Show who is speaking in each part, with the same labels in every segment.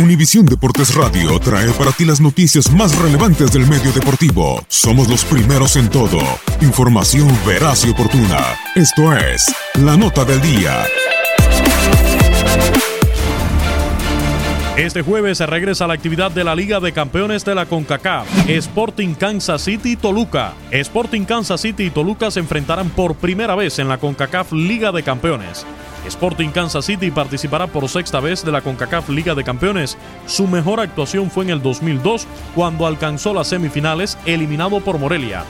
Speaker 1: Univisión Deportes Radio trae para ti las noticias más relevantes del medio deportivo. Somos los primeros en todo. Información veraz y oportuna. Esto es La Nota del Día.
Speaker 2: Este jueves se regresa a la actividad de la Liga de Campeones de la CONCACAF. Sporting Kansas City y Toluca. Sporting Kansas City y Toluca se enfrentarán por primera vez en la CONCACAF Liga de Campeones. Sporting Kansas City participará por sexta vez de la CONCACAF Liga de Campeones. Su mejor actuación fue en el 2002, cuando alcanzó las semifinales, eliminado por Morelia.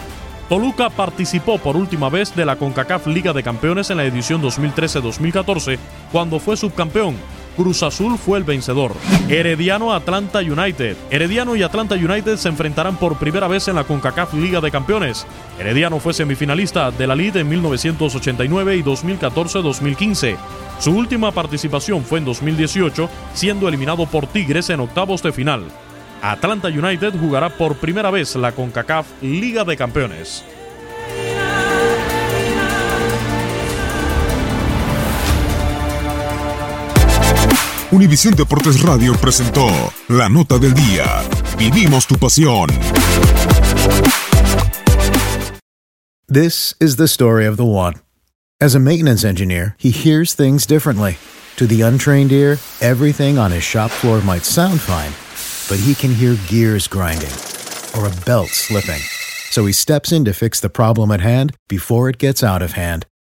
Speaker 2: Toluca participó por última vez de la CONCACAF Liga de Campeones en la edición 2013-2014, cuando fue subcampeón. Cruz Azul fue el vencedor. Herediano Atlanta United. Herediano y Atlanta United se enfrentarán por primera vez en la CONCACAF Liga de Campeones. Herediano fue semifinalista de la Liga en 1989 y 2014-2015. Su última participación fue en 2018, siendo eliminado por Tigres en octavos de final. Atlanta United jugará por primera vez la CONCACAF Liga de Campeones.
Speaker 1: Univisión Deportes Radio presentó La Nota del Día. Vivimos tu pasión.
Speaker 3: This is the story of the one. As a maintenance engineer, he hears things differently. To the untrained ear, everything on his shop floor might sound fine, but he can hear gears grinding or a belt slipping. So he steps in to fix the problem at hand before it gets out of hand.